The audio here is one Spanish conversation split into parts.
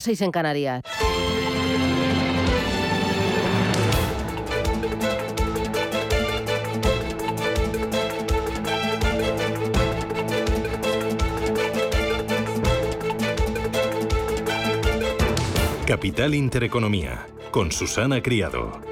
6 en Canarias. Capital Intereconomía, con Susana Criado.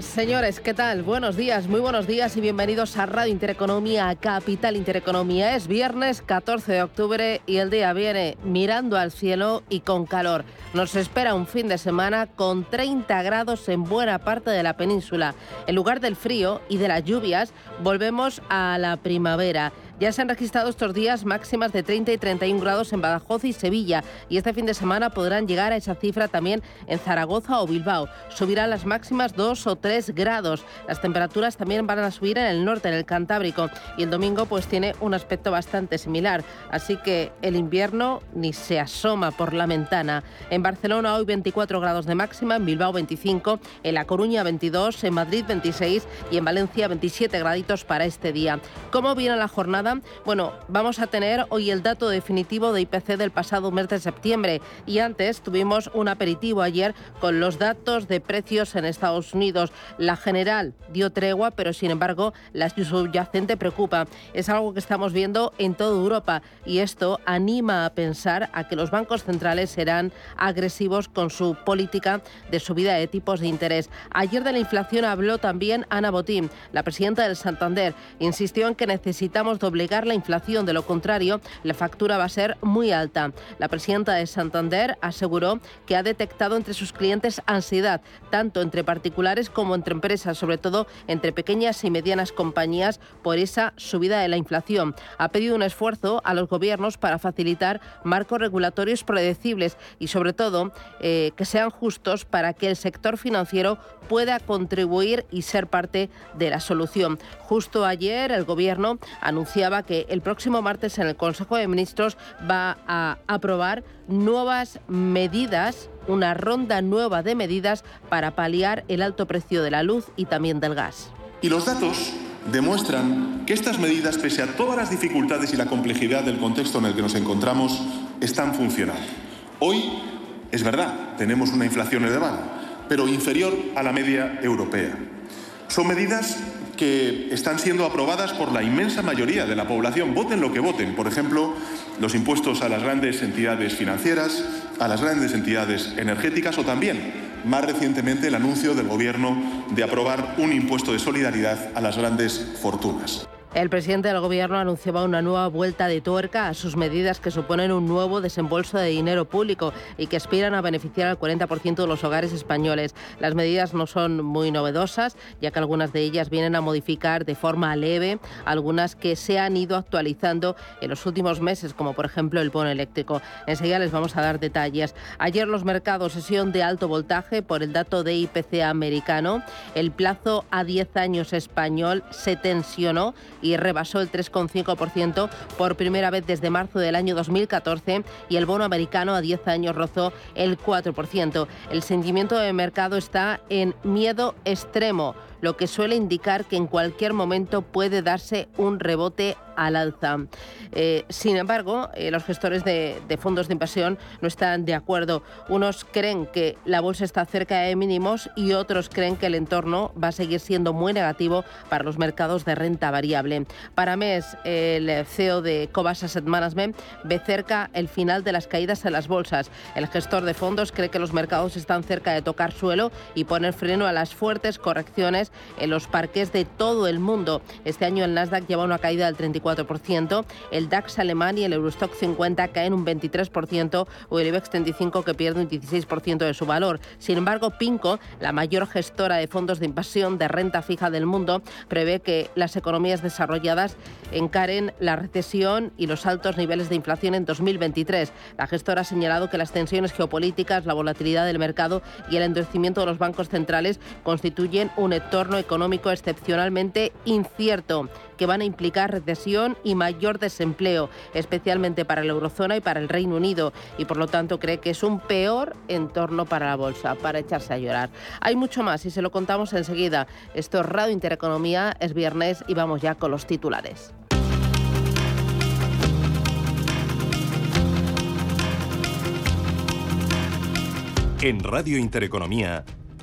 Señores, ¿qué tal? Buenos días, muy buenos días y bienvenidos a Radio Intereconomía, Capital Intereconomía. Es viernes 14 de octubre y el día viene mirando al cielo y con calor. Nos espera un fin de semana con 30 grados en buena parte de la península. En lugar del frío y de las lluvias, volvemos a la primavera. Ya se han registrado estos días máximas de 30 y 31 grados en Badajoz y Sevilla y este fin de semana podrán llegar a esa cifra también en Zaragoza o Bilbao. Subirán las máximas 2 o 3 grados. Las temperaturas también van a subir en el norte, en el Cantábrico y el domingo pues tiene un aspecto bastante similar. Así que el invierno ni se asoma por la ventana. En Barcelona hoy 24 grados de máxima, en Bilbao 25, en La Coruña 22, en Madrid 26 y en Valencia 27 graditos para este día. ¿Cómo viene la jornada? Bueno, vamos a tener hoy el dato definitivo de IPC del pasado mes de septiembre y antes tuvimos un aperitivo ayer con los datos de precios en Estados Unidos. La general dio tregua, pero sin embargo la subyacente preocupa. Es algo que estamos viendo en toda Europa y esto anima a pensar a que los bancos centrales serán agresivos con su política de subida de tipos de interés. Ayer de la inflación habló también Ana Botín, la presidenta del Santander. Insistió en que necesitamos doblar la inflación, de lo contrario, la factura va a ser muy alta. La presidenta de Santander aseguró que ha detectado entre sus clientes ansiedad, tanto entre particulares como entre empresas, sobre todo entre pequeñas y medianas compañías, por esa subida de la inflación. Ha pedido un esfuerzo a los gobiernos para facilitar marcos regulatorios predecibles y, sobre todo, eh, que sean justos para que el sector financiero pueda contribuir y ser parte de la solución. Justo ayer el Gobierno anunciaba que el próximo martes en el Consejo de Ministros va a aprobar nuevas medidas, una ronda nueva de medidas para paliar el alto precio de la luz y también del gas. Y los datos demuestran que estas medidas, pese a todas las dificultades y la complejidad del contexto en el que nos encontramos, están funcionando. Hoy, es verdad, tenemos una inflación elevada, pero inferior a la media europea. Son medidas que están siendo aprobadas por la inmensa mayoría de la población, voten lo que voten. Por ejemplo, los impuestos a las grandes entidades financieras, a las grandes entidades energéticas o también, más recientemente, el anuncio del Gobierno de aprobar un impuesto de solidaridad a las grandes fortunas. El presidente del Gobierno anunciaba una nueva vuelta de tuerca a sus medidas que suponen un nuevo desembolso de dinero público y que aspiran a beneficiar al 40% de los hogares españoles. Las medidas no son muy novedosas, ya que algunas de ellas vienen a modificar de forma leve algunas que se han ido actualizando en los últimos meses, como por ejemplo el bono eléctrico. Enseguida les vamos a dar detalles. Ayer los mercados sesión de alto voltaje por el dato de IPC americano. El plazo a 10 años español se tensionó y rebasó el 3,5% por primera vez desde marzo del año 2014 y el bono americano a 10 años rozó el 4%. El sentimiento de mercado está en miedo extremo lo que suele indicar que en cualquier momento puede darse un rebote al alza. Eh, sin embargo, eh, los gestores de, fondos de inversión no están de acuerdo. Unos creen que la bolsa está cerca de mínimos y otros creen que el entorno va a seguir siendo muy negativo para los mercados de renta variable. Para mes, el CEO de Cobas Asset Management ve cerca el final de las caídas en las bolsas. El gestor de fondos cree que los mercados están cerca de tocar suelo y poner freno a las fuertes correcciones en los parques de todo el mundo. Este año el Nasdaq lleva una caída del 34%, el DAX alemán y el Eurostock 50 caen un 23% o el IBEX 35 que pierde un 16% de su valor. Sin embargo, Pinco, la mayor gestora de fondos de inversión de renta fija del mundo, prevé que las economías desarrolladas encaren la recesión y los altos niveles de inflación en 2023. La gestora ha señalado que las tensiones geopolíticas, la volatilidad del mercado y el endurecimiento de los bancos centrales constituyen un hector entorno económico excepcionalmente incierto que van a implicar recesión y mayor desempleo, especialmente para la eurozona y para el Reino Unido, y por lo tanto cree que es un peor entorno para la bolsa, para echarse a llorar. Hay mucho más y se lo contamos enseguida. Esto es Radio Intereconomía, es viernes y vamos ya con los titulares. En Radio Intereconomía.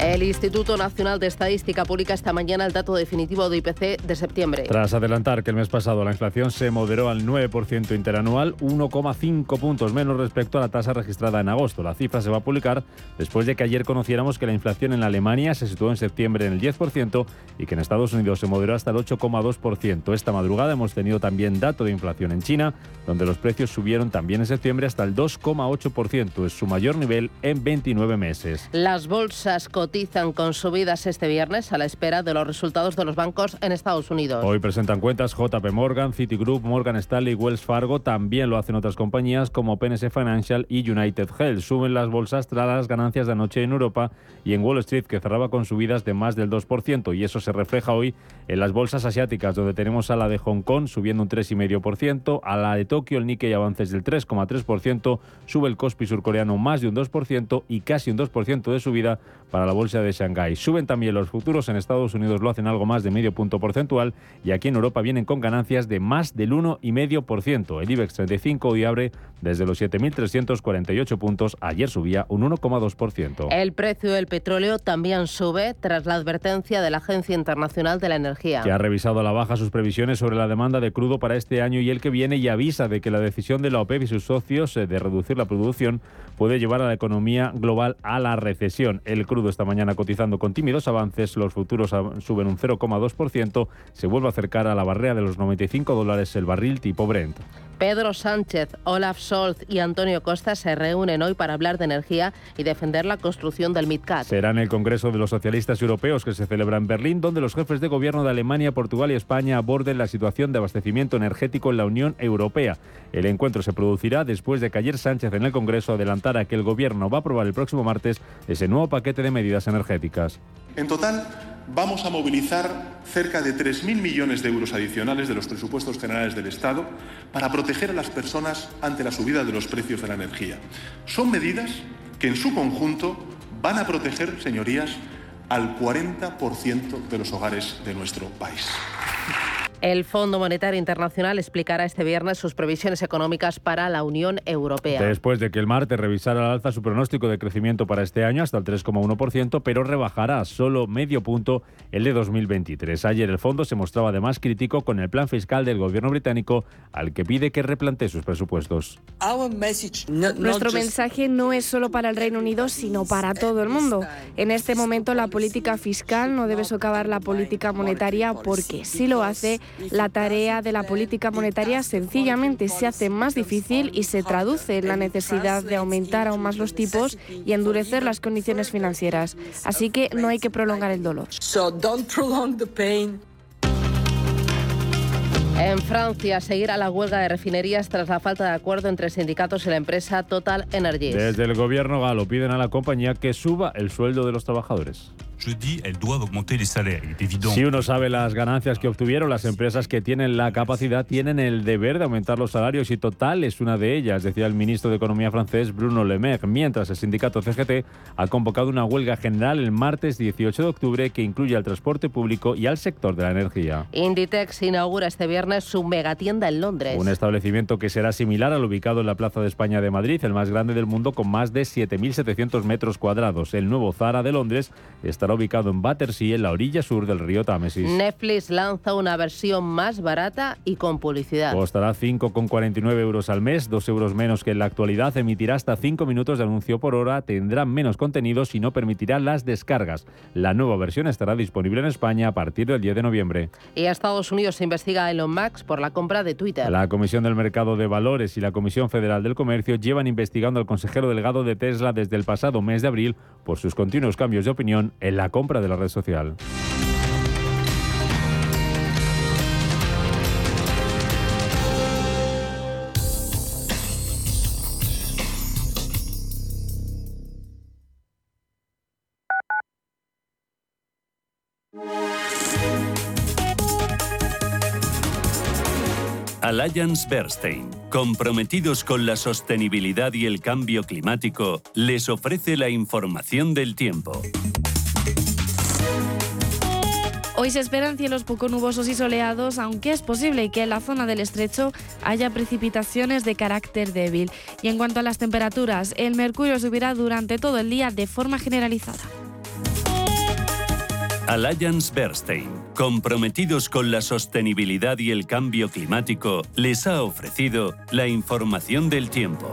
El Instituto Nacional de Estadística publica esta mañana el dato definitivo de IPC de septiembre. Tras adelantar que el mes pasado la inflación se moderó al 9% interanual, 1,5 puntos menos respecto a la tasa registrada en agosto. La cifra se va a publicar después de que ayer conociéramos que la inflación en Alemania se situó en septiembre en el 10% y que en Estados Unidos se moderó hasta el 8,2%. Esta madrugada hemos tenido también dato de inflación en China, donde los precios subieron también en septiembre hasta el 2,8%. Es su mayor nivel en 29 meses. Las bolsas cotizan con subidas este viernes a la espera de los resultados de los bancos en Estados Unidos. Hoy presentan cuentas JP Morgan, Citigroup, Morgan Stanley, Wells Fargo. También lo hacen otras compañías como PNC Financial y United Health. Suben las bolsas tras las ganancias de anoche en Europa y en Wall Street, que cerraba con subidas de más del 2%. Y eso se refleja hoy en las bolsas asiáticas, donde tenemos a la de Hong Kong subiendo un 3,5%, a la de Tokio el Nikkei avances del 3,3%, sube el Kospi surcoreano más de un 2% y casi un 2% de subida para la bolsa de Shanghái. Suben también los futuros, en Estados Unidos lo hacen algo más de medio punto porcentual y aquí en Europa vienen con ganancias de más del 1,5%. El IBEX 35 hoy abre desde los 7.348 puntos, ayer subía un 1,2%. El precio del petróleo también sube tras la advertencia de la Agencia Internacional de la Energía. Que ha revisado a la baja sus previsiones sobre la demanda de crudo para este año y el que viene y avisa de que la decisión de la OPEP y sus socios eh, de reducir la producción puede llevar a la economía global a la recesión. El crudo mañana cotizando con tímidos avances, los futuros suben un 0,2%, se vuelve a acercar a la barrera de los 95 dólares el barril tipo Brent. Pedro Sánchez, Olaf Scholz y Antonio Costa se reúnen hoy para hablar de energía y defender la construcción del MidCat. Será en el Congreso de los Socialistas Europeos que se celebra en Berlín, donde los jefes de gobierno de Alemania, Portugal y España aborden la situación de abastecimiento energético en la Unión Europea. El encuentro se producirá después de que ayer Sánchez en el Congreso adelantara que el gobierno va a aprobar el próximo martes ese nuevo paquete de medidas energéticas. En total, vamos a movilizar cerca de 3.000 millones de euros adicionales de los presupuestos generales del Estado para proteger a las personas ante la subida de los precios de la energía. Son medidas que en su conjunto van a proteger, señorías, al 40% de los hogares de nuestro país. El Fondo Monetario Internacional explicará este viernes sus previsiones económicas para la Unión Europea. Después de que el martes revisara al alza su pronóstico de crecimiento para este año hasta el 3,1%, pero rebajará solo medio punto el de 2023. Ayer el fondo se mostraba además crítico con el plan fiscal del gobierno británico al que pide que replantee sus presupuestos. Nuestro mensaje no es solo para el Reino Unido, sino para todo el mundo. En este momento la política fiscal no debe socavar la política monetaria porque si lo hace, la tarea de la política monetaria sencillamente se hace más difícil y se traduce en la necesidad de aumentar aún más los tipos y endurecer las condiciones financieras. Así que no hay que prolongar el dolor. En Francia seguirá la huelga de refinerías tras la falta de acuerdo entre sindicatos y la empresa Total Energies. Desde el gobierno galo piden a la compañía que suba el sueldo de los trabajadores. Si uno sabe las ganancias que obtuvieron, las empresas que tienen la capacidad tienen el deber de aumentar los salarios y Total es una de ellas, decía el ministro de Economía francés Bruno Le Maire, mientras el sindicato CGT ha convocado una huelga general el martes 18 de octubre que incluye al transporte público y al sector de la energía. Inditex inaugura este viernes su megatienda en Londres. Un establecimiento que será similar al ubicado en la Plaza de España de Madrid, el más grande del mundo con más de 7.700 metros cuadrados. El nuevo Zara de Londres estará ubicado en Battersea, en la orilla sur del río Támesis. Netflix lanza una versión más barata y con publicidad. Costará 5,49 euros al mes, 2 euros menos que en la actualidad, emitirá hasta 5 minutos de anuncio por hora, tendrá menos contenidos y no permitirá las descargas. La nueva versión estará disponible en España a partir del 10 de noviembre. Y a Estados Unidos se investiga a Elon Musk por la compra de Twitter. La Comisión del Mercado de Valores y la Comisión Federal del Comercio llevan investigando al consejero delegado de Tesla desde el pasado mes de abril por sus continuos cambios de opinión en la compra de la red social. Alliance Bernstein, comprometidos con la sostenibilidad y el cambio climático, les ofrece la información del tiempo. Hoy se esperan cielos poco nubosos y soleados, aunque es posible que en la zona del estrecho haya precipitaciones de carácter débil. Y en cuanto a las temperaturas, el mercurio subirá durante todo el día de forma generalizada. Alliance Bernstein, comprometidos con la sostenibilidad y el cambio climático, les ha ofrecido la información del tiempo.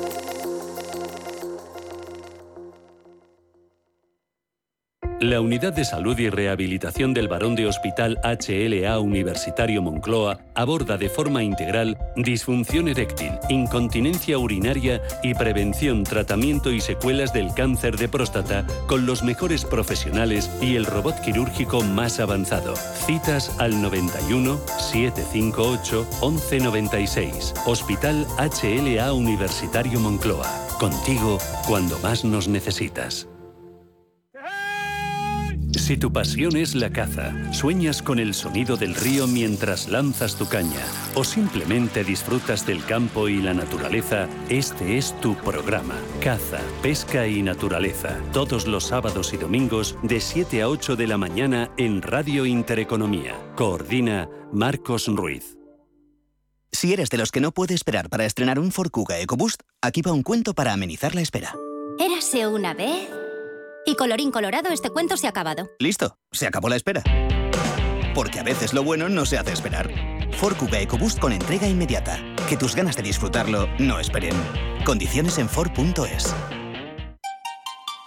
La Unidad de Salud y Rehabilitación del Barón de Hospital HLA Universitario Moncloa aborda de forma integral disfunción eréctil, incontinencia urinaria y prevención, tratamiento y secuelas del cáncer de próstata con los mejores profesionales y el robot quirúrgico más avanzado. Citas al 91 758 1196. Hospital HLA Universitario Moncloa. Contigo cuando más nos necesitas. Si tu pasión es la caza, sueñas con el sonido del río mientras lanzas tu caña o simplemente disfrutas del campo y la naturaleza, este es tu programa. Caza, pesca y naturaleza. Todos los sábados y domingos de 7 a 8 de la mañana en Radio Intereconomía. Coordina Marcos Ruiz. Si eres de los que no puede esperar para estrenar un Ford Kuga EcoBoost, aquí va un cuento para amenizar la espera. Érase una vez y colorín colorado, este cuento se ha acabado. Listo, se acabó la espera. Porque a veces lo bueno no se hace esperar. Ford Kuga EcoBoost con entrega inmediata. Que tus ganas de disfrutarlo no esperen. Condiciones en Ford.es.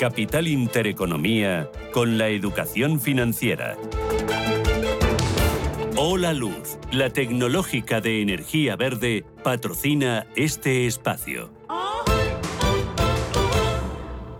Capital Intereconomía con la educación financiera. Hola Luz, la tecnológica de energía verde, patrocina este espacio.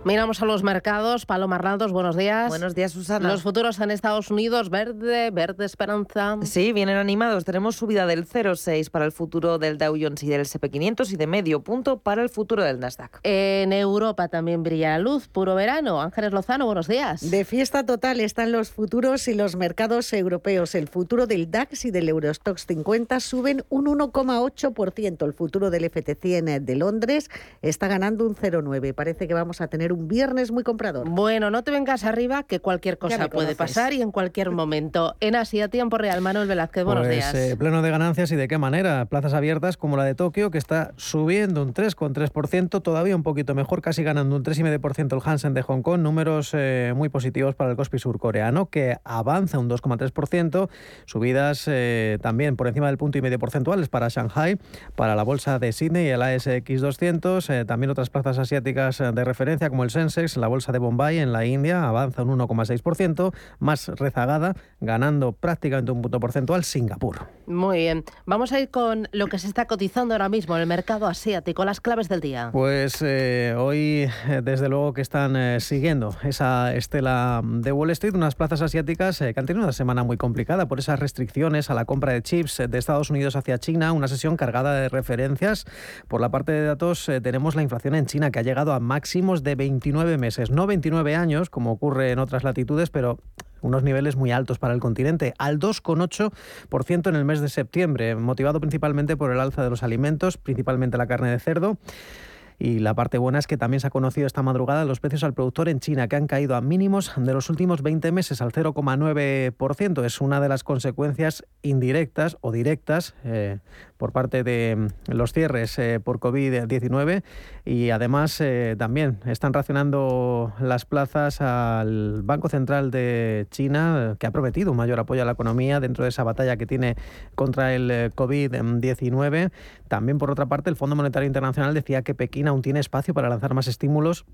Miramos a los mercados. Paloma Arnaldos, buenos días. Buenos días, Susana. Los futuros en Estados Unidos, verde, verde esperanza. Sí, vienen animados. Tenemos subida del 0,6 para el futuro del Dow Jones y del SP500 y de medio punto para el futuro del Nasdaq. En Europa también brilla la luz, puro verano. Ángeles Lozano, buenos días. De fiesta total están los futuros y los mercados europeos. El futuro del DAX y del Eurostox 50 suben un 1,8%. El futuro del FT100 de Londres está ganando un 0,9. Parece que vamos a tener un viernes muy comprador. Bueno, no te vengas arriba, que cualquier cosa puede pasar y en cualquier momento. En Asia, tiempo real, Manuel Velázquez, buenos pues, días. Eh, pleno de ganancias y de qué manera. Plazas abiertas como la de Tokio, que está subiendo un 3,3%, todavía un poquito mejor, casi ganando un 3,5% el Hansen de Hong Kong. Números eh, muy positivos para el Kospi surcoreano, que avanza un 2,3%. Subidas eh, también por encima del punto y medio porcentuales para Shanghai, para la bolsa de Sydney y el ASX 200. también otras plazas asiáticas de referencia como el Sensex, la bolsa de Bombay en la India avanza un 1,6%, más rezagada, ganando prácticamente un punto porcentual Singapur. Muy bien. Vamos a ir con lo que se está cotizando ahora mismo en el mercado asiático, las claves del día. Pues eh, hoy, eh, desde luego que están eh, siguiendo esa estela de Wall Street, unas plazas asiáticas que han tenido una semana muy complicada por esas restricciones a la compra de chips de Estados Unidos hacia China, una sesión cargada de referencias. Por la parte de datos tenemos la inflación en China que ha llegado a máximos de 20 29 meses, no 29 años, como ocurre en otras latitudes, pero unos niveles muy altos para el continente, al 2,8% en el mes de septiembre, motivado principalmente por el alza de los alimentos, principalmente la carne de cerdo. Y la parte buena es que también se ha conocido esta madrugada los precios al productor en China, que han caído a mínimos de los últimos 20 meses al 0,9%. Es una de las consecuencias indirectas o directas eh, por parte de mm, los cierres eh, por COVID-19 y además eh, también están racionando las plazas al Banco Central de China, que ha prometido un mayor apoyo a la economía dentro de esa batalla que tiene contra el eh, COVID-19. También, por otra parte, el Fondo Monetario Internacional decía que Pekín aún tiene espacio para lanzar más estímulos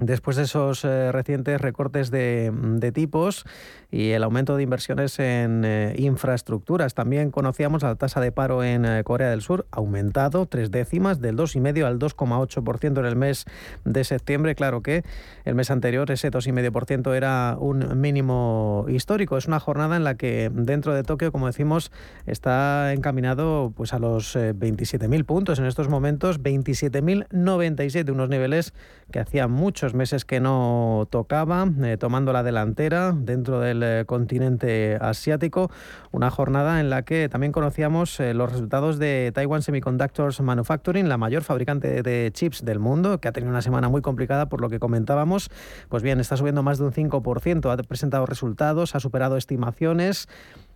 Después de esos eh, recientes recortes de, tipos y el aumento de inversiones en eh, infraestructuras, también conocíamos la tasa de paro en eh, Corea del Sur aumentado tres décimas del 2,5 al 2,8% en el mes de septiembre. Claro que el mes anterior ese 2,5% era un mínimo histórico. Es una jornada en la que dentro de Tokio, como decimos, está encaminado pues a los 27.000 puntos en estos momentos, 27.097, unos niveles que hacían muchos meses que no tocaba, eh, tomando la delantera dentro del eh, continente asiático. Una jornada en la que también conocíamos eh, los resultados de Taiwan Semiconductors Manufacturing, la mayor fabricante de chips del mundo, que ha tenido una semana muy complicada por lo que comentábamos. Pues bien, está subiendo más de un 5%, ha presentado resultados, ha superado estimaciones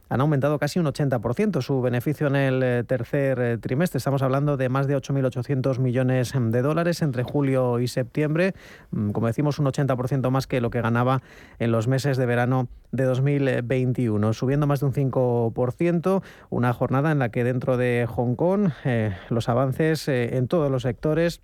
han aumentado casi un 80% su beneficio en el eh, tercer eh, trimestre. Estamos hablando de más de 8.800 millones em, de dólares entre julio y septiembre, mm, como decimos, un 80% más que lo que ganaba en los meses de verano de 2021, subiendo más de un 5%, una jornada en la que dentro de Hong Kong eh, los avances en todos los sectores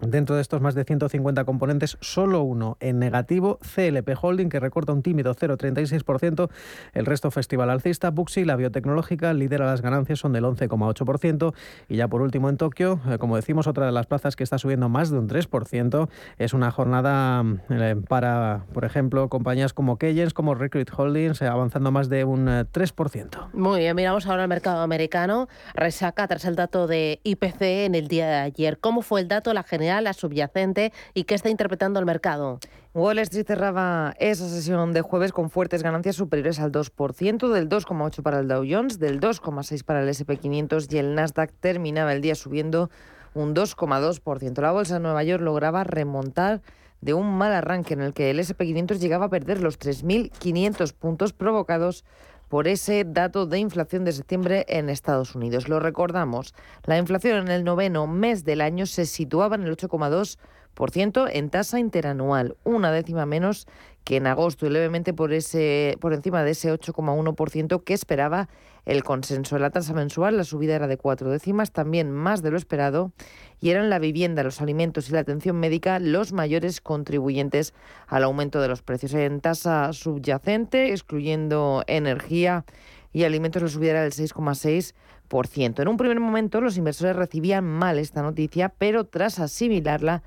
Dentro de estos más de 150 componentes, solo uno en negativo, CLP Holding, que recorta un tímido 0,36%. El resto festival alcista, Buxi, la biotecnológica, lidera las ganancias, son del 11,8%. Y ya por último en Tokio, eh, como decimos, otra de las plazas que está subiendo más de un 3%. Es una jornada eh, para, por ejemplo, compañías como Keyens, como Recruit Holdings, eh, avanzando más de un 3%. Muy bien, miramos ahora el mercado americano. Resaca tras el dato de IPC en el día de ayer. ¿Cómo fue el dato? La la subyacente y qué está interpretando el mercado. Wall Street cerraba esa sesión de jueves con fuertes ganancias superiores al 2%, del 2,8 para el Dow Jones, del 2,6 para el SP500 y el Nasdaq terminaba el día subiendo un 2,2%. La bolsa de Nueva York lograba remontar de un mal arranque en el que el SP500 llegaba a perder los 3.500 puntos provocados por ese dato de inflación de septiembre en Estados Unidos. Lo recordamos, la inflación en el noveno mes del año se situaba en el 8,2% en tasa interanual, una décima menos que en agosto y levemente por, ese, por encima de ese 8,1% que esperaba el consenso. En la tasa mensual la subida era de cuatro décimas, también más de lo esperado, y eran la vivienda, los alimentos y la atención médica los mayores contribuyentes al aumento de los precios. En tasa subyacente, excluyendo energía y alimentos, la subida era del 6,6%. En un primer momento los inversores recibían mal esta noticia, pero tras asimilarla,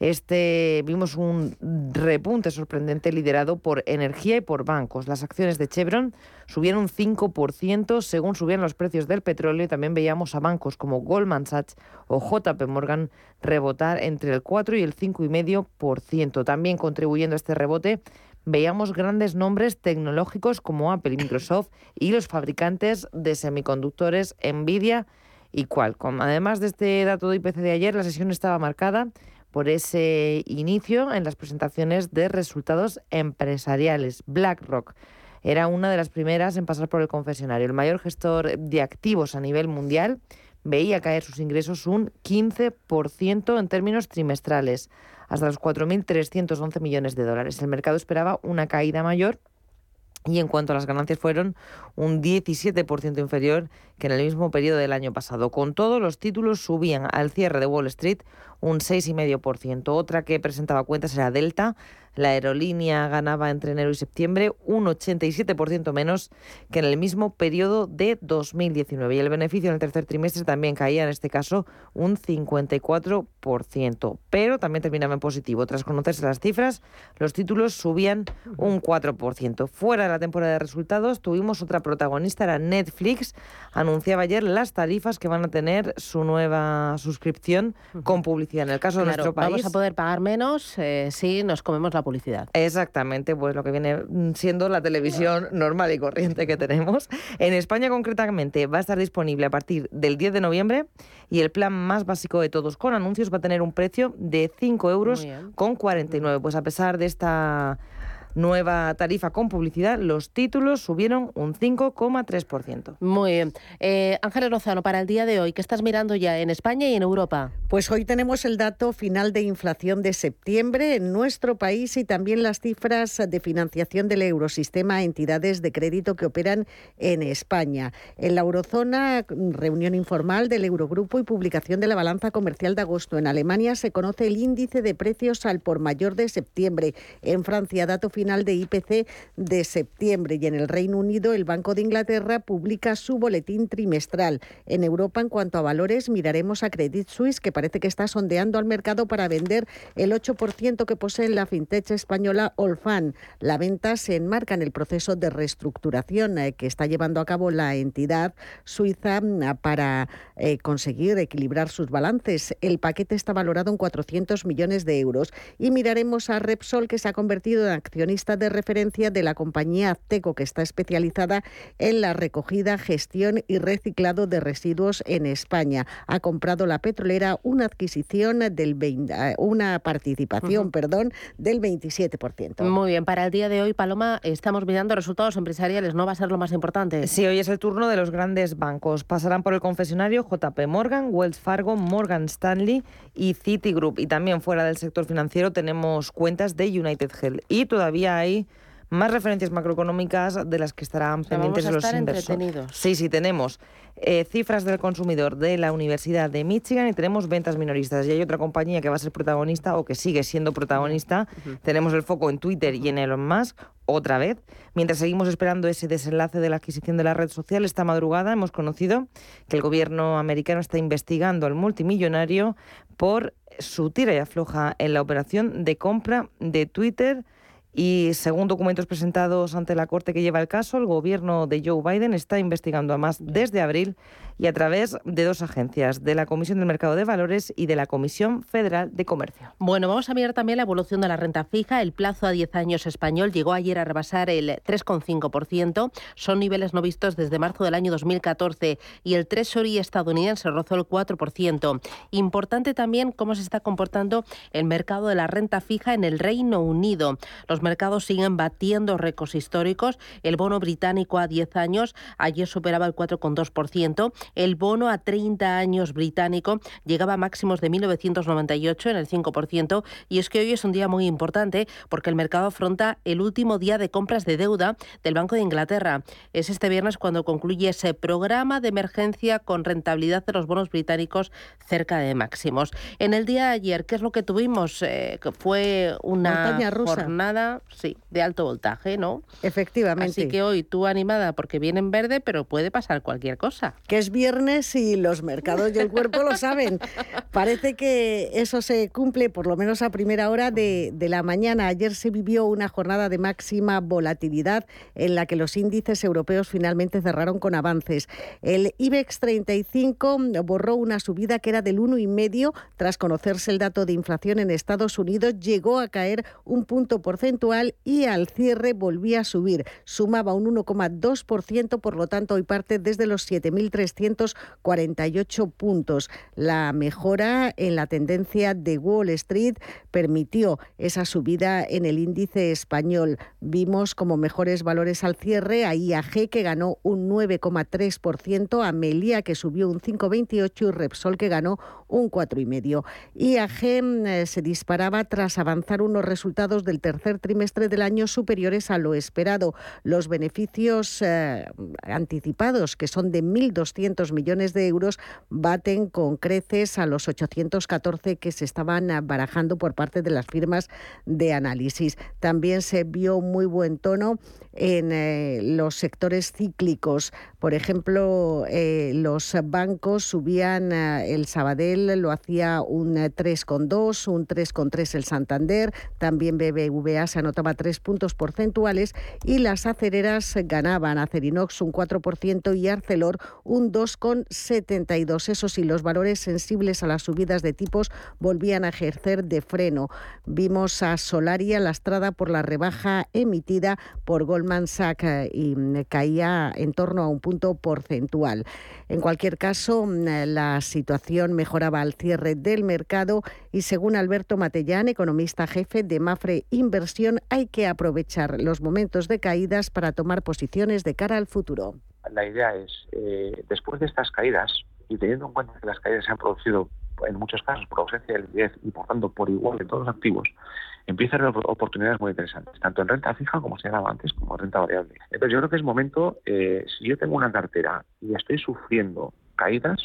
este vimos un repunte sorprendente liderado por energía y por bancos. Las acciones de Chevron subieron un 5% según subían los precios del petróleo y también veíamos a bancos como Goldman Sachs o JP Morgan rebotar entre el 4 y el 5,5%. También contribuyendo a este rebote veíamos grandes nombres tecnológicos como Apple y Microsoft y los fabricantes de semiconductores Nvidia y Qualcomm. Además de este dato de IPC de ayer, la sesión estaba marcada por ese inicio en las presentaciones de resultados empresariales. BlackRock era una de las primeras en pasar por el confesionario. El mayor gestor de activos a nivel mundial veía caer sus ingresos un 15% en términos trimestrales, hasta los 4.311 millones de dólares. El mercado esperaba una caída mayor y en cuanto a las ganancias fueron un 17% inferior que en el mismo periodo del año pasado. Con todo, los títulos subían al cierre de Wall Street un 6,5%. Otra que presentaba cuentas era Delta, la aerolínea ganaba entre enero y septiembre un 87% menos que en el mismo periodo de 2019 y el beneficio en el tercer trimestre también caía, en este caso, un 54%, pero también terminaba en positivo. Tras conocerse las cifras, los títulos subían un 4%. Fuera de la temporada de resultados, tuvimos otra protagonista, era Netflix. Anunciaba ayer las tarifas que van a tener su nueva suscripción con publicidad. En el caso de nuestro país... Vamos a poder pagar menos eh, si nos comemos la la publicidad. Exactamente, pues lo que viene siendo la televisión normal y corriente que tenemos. En España concretamente va a estar disponible a partir del 10 de noviembre y el plan más básico de todos con anuncios va a tener un precio de 5 euros con 49. Pues a pesar de esta nueva tarifa con publicidad, los títulos subieron un 5,3%. Muy bien. Eh, Ángeles Lozano, para el día de hoy, ¿qué estás mirando ya en España y en Europa? Pues hoy tenemos el dato final de inflación de septiembre en nuestro país y también las cifras de financiación del eurosistema a entidades de crédito que operan en España. En la eurozona, reunión informal del Eurogrupo y publicación de la balanza comercial de agosto. En Alemania se conoce el índice de precios al por mayor de septiembre. En Francia, dato final de IPC de septiembre y en el Reino Unido el Banco de Inglaterra publica su boletín trimestral. En Europa, en cuanto a valores, miraremos a Credit Suisse, que parece que está sondeando al mercado para vender el 8% que posee la fintech española Olfan. La venta se enmarca en el proceso de reestructuración eh, que está llevando a cabo la entidad suiza mm, para eh, conseguir equilibrar sus balances. El paquete está valorado en 400 millones de euros. Y miraremos a Repsol, que se ha convertido en de referencia de la compañía Azteco, que está especializada en la recogida, gestión y reciclado de residuos en España. Ha comprado la petrolera una adquisición del eh, una participación, perdón, del 27%. Muy bien, para el día de hoy, Paloma, estamos mirando resultados empresariales, ¿no va a ser lo más importante? Sí, hoy es el turno de los grandes bancos. Pasarán por el confesionario JP Morgan, Wells Fargo, Morgan Stanley y Citigroup. Y también fuera del sector financiero tenemos cuentas de United Health. Y todavía hay más referencias macroeconómicas de las que estarán pendientes los inversores. Sí, sí, tenemos eh, cifras del consumidor de la Universidad de Michigan y tenemos ventas minoristas. Y hay otra compañía que va a ser protagonista o que sigue siendo protagonista. Tenemos el foco en Twitter y en Elon Musk otra vez. Mientras seguimos esperando ese desenlace de la adquisición de la red social, esta madrugada hemos conocido que el gobierno americano está investigando al multimillonario por su tira y afloja en la operación de compra de Twitter y según documentos presentados ante la Corte que lleva el caso, el gobierno de Joe Biden está investigando a más desde abril y a través de dos agencias, de la Comisión del Mercado de Valores y de la Comisión Federal de Comercio. Bueno, vamos a mirar también la evolución de la renta fija. El plazo a 10 años español llegó ayer a rebasar el 3,5%. Son niveles no vistos desde marzo del año 2014 y el Treasury estadounidense rozó el 4%. Importante también cómo se está comportando el mercado de la renta fija en el Reino Unido. Los mercados siguen batiendo récords históricos. El bono británico a 10 años ayer superaba el 4,2% el bono a 30 años británico llegaba a máximos de 1998 en el 5% y es que hoy es un día muy importante porque el mercado afronta el último día de compras de deuda del Banco de Inglaterra. Es este viernes cuando concluye ese programa de emergencia con rentabilidad de los bonos británicos cerca de máximos. En el día de ayer, ¿qué es lo que tuvimos? Eh, fue una jornada sí, de alto voltaje, ¿no? Efectivamente. Así que hoy tú animada porque viene en verde, pero puede pasar cualquier cosa. Que es viernes y los mercados y el cuerpo lo saben. Parece que eso se cumple por lo menos a primera hora de, la mañana. Ayer se vivió una jornada de máxima volatilidad en la que los índices europeos finalmente cerraron con avances. El IBEX 35 borró una subida que era del 1,5 tras conocerse el dato de inflación en Estados Unidos. Llegó a caer un punto porcentual y al cierre volvía a subir. Sumaba un 1,2%, por lo tanto hoy parte desde los 7.300 348 puntos. La mejora en la tendencia de Wall Street permitió esa subida en el índice español. Vimos como mejores valores al cierre a IAG que ganó un 9,3%, a Melia que subió un 5,28% y Repsol que ganó un 4,5%. IAG mm, se disparaba tras avanzar unos resultados del tercer trimestre del año superiores a lo esperado. Los beneficios eh, anticipados, que son de 1.200 millones de euros baten con creces a los 814 que se estaban barajando por parte de las firmas de análisis. También se vio muy buen tono en eh, los sectores cíclicos. Por ejemplo, eh, los bancos subían, eh, el Sabadell lo hacía un 3,2, un 3,3 el Santander, también BBVA se anotaba tres puntos porcentuales y las acereras ganaban Acerinox un 4% y Arcelor un 2,72%. Eso sí, los valores sensibles a las subidas de tipos volvían a ejercer de freno. Vimos a Solaria lastrada por la rebaja emitida por Goldman Sachs eh, y mm, caía en torno a un punto porcentual. En cualquier caso, mm, la situación mejoraba al cierre del mercado y según Alberto Matellán, economista jefe de Mafre Inversión, hay que aprovechar los momentos de caídas para tomar posiciones de cara al futuro. La idea es, eh, después de estas caídas, y teniendo en cuenta que las caídas se han producido en muchos casos por ausencia de liquidez y por tanto por igual en todos los activos, empieza a haber oportunidades muy interesantes, tanto en renta fija como se antes, como en renta variable. Entonces yo creo que es momento, eh, si yo tengo una cartera y estoy sufriendo caídas,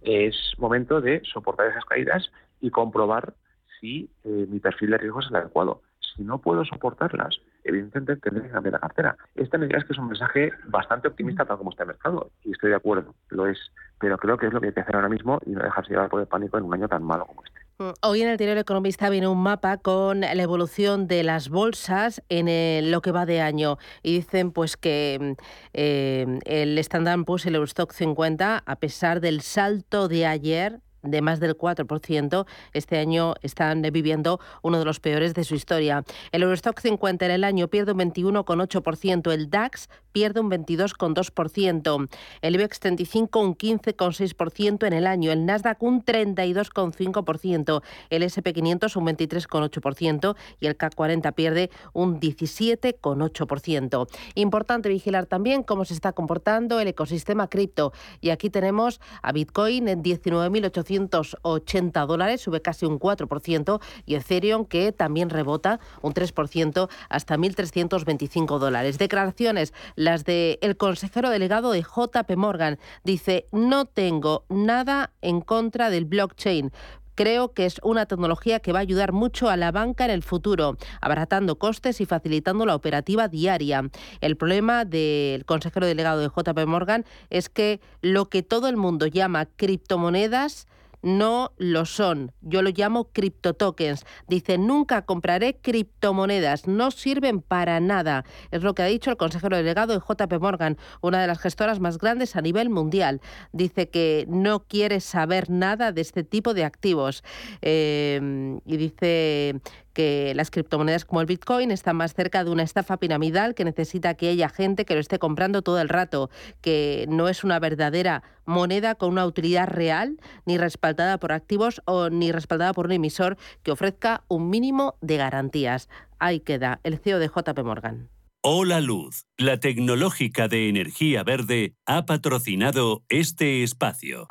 es momento de soportar esas caídas y comprobar si eh, mi perfil de riesgo es el adecuado. Si no puedo soportarlas, evidentemente tendré que cambiar la cartera. Esta me es que es un mensaje bastante optimista para cómo está el mercado, y estoy de acuerdo, lo es, pero creo que es lo que hay que hacer ahora mismo y no dejarse llevar por el pánico en un año tan malo como este. Mm, hoy en el diario Economista viene un mapa con la evolución de las bolsas en lo que va de año y dicen pues que mm, eh, el Standard Poor's el Eurostock 50 a pesar del salto de ayer de más del 4%, este año están viviendo uno de los peores de su historia. El Eurostock 50 en el año pierde un 21,8%, el DAX pierde un 22,2%, el IBEX 35 un 15,6% en el año, el Nasdaq un 32,5%, el SP500 un 23,8% y el CAC 40 pierde un 17,8%. Importante vigilar también cómo se está comportando el ecosistema cripto y aquí tenemos a Bitcoin en 19.800 280 dólares, sube casi un 4%, y Ethereum que también rebota un 3% hasta 1.325 dólares. Declaraciones, las del el consejero delegado de JP Morgan. Dice, no tengo nada en contra del blockchain Creo que es una tecnología que va a ayudar mucho a la banca en el futuro, abaratando costes y facilitando la operativa diaria. El problema del consejero delegado de JP Morgan es que lo que todo el mundo llama criptomonedas no lo son. Yo lo llamo criptotokens. Dice, nunca compraré criptomonedas, no sirven para nada. Es lo que ha dicho el consejero delegado de JP Morgan, una de las gestoras más grandes a nivel mundial. Dice que no quiere saber nada de este tipo de activos. Eh, y dice que las criptomonedas como el Bitcoin están más cerca de una estafa piramidal que necesita que haya gente que lo esté comprando todo el rato, que no es una verdadera moneda con una utilidad real, ni respaldada por activos o ni respaldada por un emisor que ofrezca un mínimo de garantías. Ahí queda el CEO de JP Morgan. Hola Luz, la tecnológica de energía verde, ha patrocinado este espacio.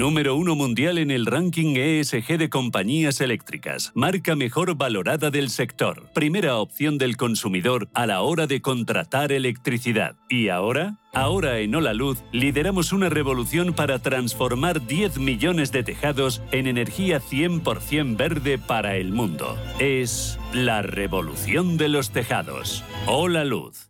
Número uno mundial en el ranking ESG de compañías eléctricas. Marca mejor valorada del sector. Primera opción del consumidor a la hora de contratar electricidad. ¿Y ahora? Ahora en Hola Luz lideramos una revolución para transformar 10 millones de tejados en energía 100% verde para el mundo. Es la revolución de los tejados. Hola Luz.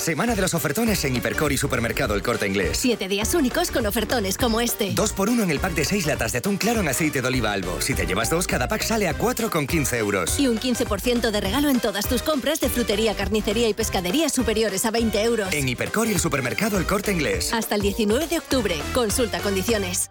Semana de los ofertones en Hipercor y Supermercado El Corte Inglés. Siete días únicos con ofertones como este. Dos por uno en el pack de seis latas de atún claro en aceite de oliva albo. Si te llevas dos, cada pack sale a 4,15 euros. Y un 15% de regalo en todas tus compras de frutería, carnicería y pescadería superiores a 20 euros. En Hipercor y el Supermercado El Corte Inglés. Hasta el 19 de octubre. Consulta condiciones.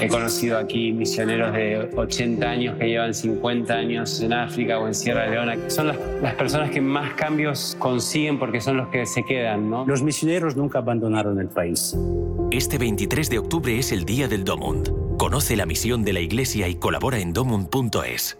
He conocido aquí misioneros de 80 años que llevan 50 años en África o en Sierra Leona. Son las, las personas que más cambios consiguen porque son los que se quedan, ¿no? Los misioneros nunca abandonaron el país. Este 23 de octubre es el Día del Domund. Conoce la misión de la Iglesia y colabora en domund.es.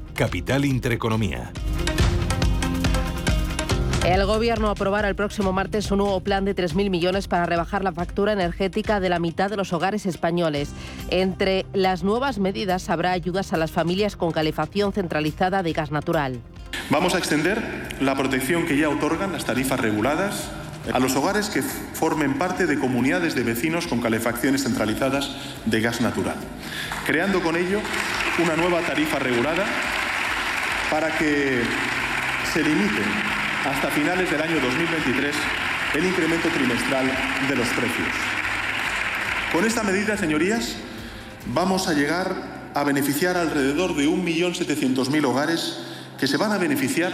Capital Intereconomía. El Gobierno aprobará el próximo martes un nuevo plan de 3.000 millones para rebajar la factura energética de la mitad de los hogares españoles. Entre las nuevas medidas habrá ayudas a las familias con calefacción centralizada de gas natural. Vamos a extender la protección que ya otorgan las tarifas reguladas a los hogares que formen parte de comunidades de vecinos con calefacciones centralizadas de gas natural, creando con ello una nueva tarifa regulada para que se limite hasta finales del año 2023 el incremento trimestral de los precios. Con esta medida, señorías, vamos a llegar a beneficiar alrededor de 1.700.000 hogares que se van a beneficiar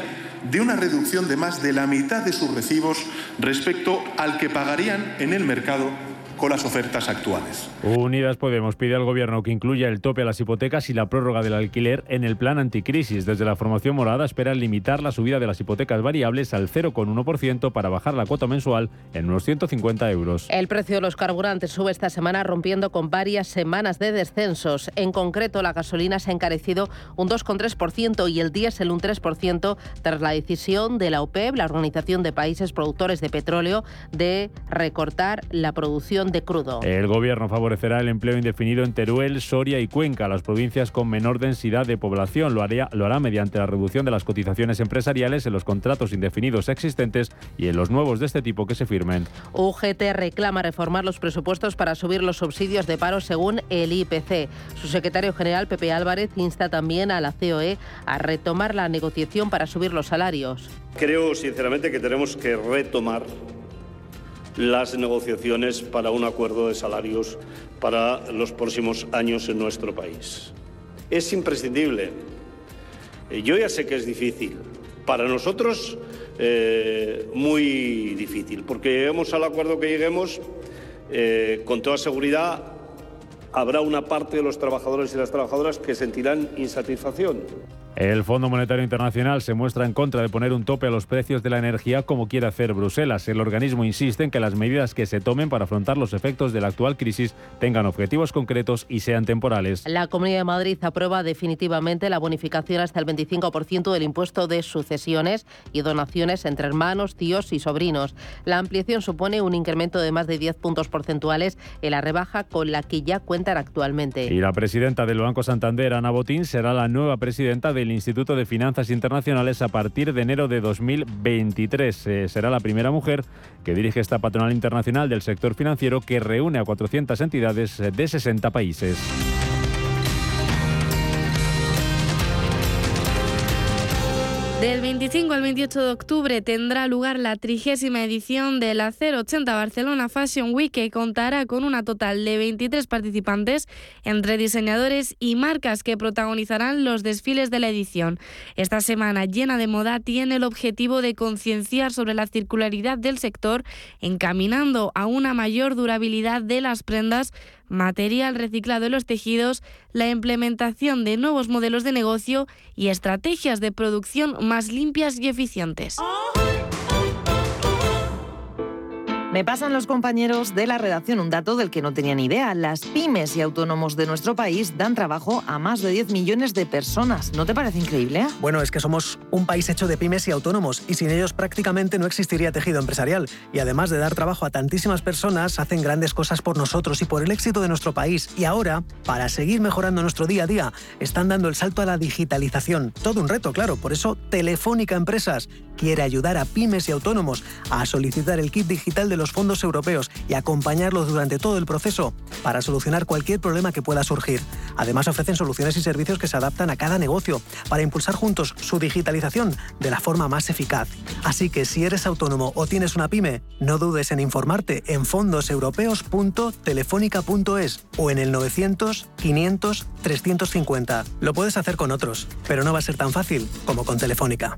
de una reducción de más de la mitad de sus recibos respecto al que pagarían en el mercado con las ofertas actuales. Unidas Podemos pide al Gobierno que incluya el tope a las hipotecas y la prórroga del alquiler en el plan anticrisis. Desde la formación morada esperan limitar la subida de las hipotecas variables al 0,1% para bajar la cuota mensual en unos 150 euros. El precio de los carburantes sube esta semana rompiendo con varias semanas de descensos. En concreto, la gasolina se ha encarecido un 2,3% y el diésel un 3% tras la decisión de la OPEP, la Organización de Países Productores de Petróleo, de recortar la producción de crudo. El gobierno favorecerá el empleo indefinido en Teruel, Soria y Cuenca, las provincias con menor densidad de población. Lo, haría, lo hará mediante la reducción de las cotizaciones empresariales en los contratos indefinidos existentes y en los nuevos de este tipo que se firmen. UGT reclama reformar los presupuestos para subir los subsidios de paro según el IPC. Su secretario general, Pepe Álvarez, insta también a la COE a retomar la negociación para subir los salarios. Creo sinceramente que tenemos que retomar las negociaciones para un acuerdo de salarios para los próximos años en nuestro país. Es imprescindible. Eh, yo ya sé que es difícil. Para nosotros, eh, muy difícil, porque lleguemos al acuerdo que lleguemos, eh, con toda seguridad habrá una parte de los trabajadores y las trabajadoras que sentirán insatisfacción. El Fondo Monetario Internacional se muestra en contra de poner un tope a los precios de la energía como quiere hacer Bruselas. El organismo insiste en que las medidas que se tomen para afrontar los efectos de la actual crisis tengan objetivos concretos y sean temporales. La Comunidad de Madrid aprueba definitivamente la bonificación hasta el 25% del impuesto de sucesiones y donaciones entre hermanos, tíos y sobrinos. La ampliación supone un incremento de más de 10 puntos porcentuales en la rebaja con la que ya cuentan actualmente. Y la presidenta del Banco Santander, Ana Botín, será la nueva presidenta del Instituto de Finanzas Internacionales a partir de enero de 2023. Eh, será la primera mujer que dirige esta patronal internacional del sector financiero que reúne a 400 entidades de 60 países. 25 al 28 de octubre tendrá lugar la trigésima edición de la 080 Barcelona Fashion Week que contará con una total de 23 participantes entre diseñadores y marcas que protagonizarán los desfiles de la edición. Esta semana llena de moda tiene el objetivo de concienciar sobre la circularidad del sector encaminando a una mayor durabilidad de las prendas material reciclado en los tejidos, la implementación de nuevos modelos de negocio y estrategias de producción más limpias y eficientes. Me pasan los compañeros de la redacción un dato del que no tenía ni idea. Las pymes y autónomos de nuestro país dan trabajo a más de 10 millones de personas. ¿No te parece increíble? Bueno, es que somos un país hecho de pymes y autónomos y sin ellos prácticamente no existiría tejido empresarial. Y además de dar trabajo a tantísimas personas, hacen grandes cosas por nosotros y por el éxito de nuestro país. Y ahora, para seguir mejorando nuestro día a día, están dando el salto a la digitalización. Todo un reto, claro. Por eso, Telefónica Empresas quiere ayudar a pymes y autónomos a solicitar el kit digital de los fondos europeos y acompañarlos durante todo el proceso para solucionar cualquier problema que pueda surgir. Además ofrecen soluciones y servicios que se adaptan a cada negocio para impulsar juntos su digitalización de la forma más eficaz. Así que si eres autónomo o tienes una pyme, no dudes en informarte en fondoseuropeos.telefónica.es o en el 900 500 350. Lo puedes hacer con otros, pero no va a ser tan fácil como con Telefónica.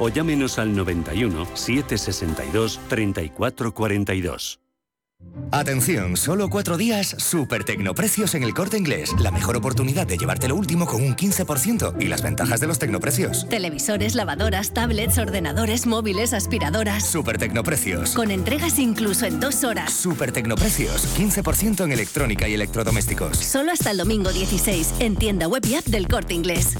o llámenos al 91 762 3442. Atención, solo cuatro días, super tecnoprecios en el corte inglés. La mejor oportunidad de llevarte lo último con un 15% y las ventajas de los tecnoprecios. Televisores, lavadoras, tablets, ordenadores, móviles, aspiradoras. Super tecnoprecios. Con entregas incluso en dos horas. Super tecnoprecios. 15% en electrónica y electrodomésticos. Solo hasta el domingo 16 en tienda web y app del corte inglés.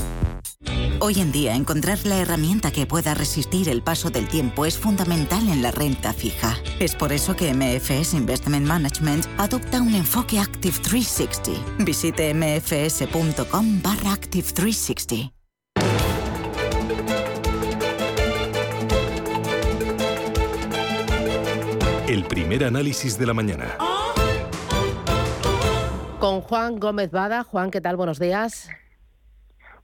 Hoy en día, encontrar la herramienta que pueda resistir el paso del tiempo es fundamental en la renta fija. Es por eso que MFS Investment Management adopta un enfoque Active 360. Visite mfs.com barra Active 360. El primer análisis de la mañana. Con Juan Gómez Bada. Juan, ¿qué tal? Buenos días.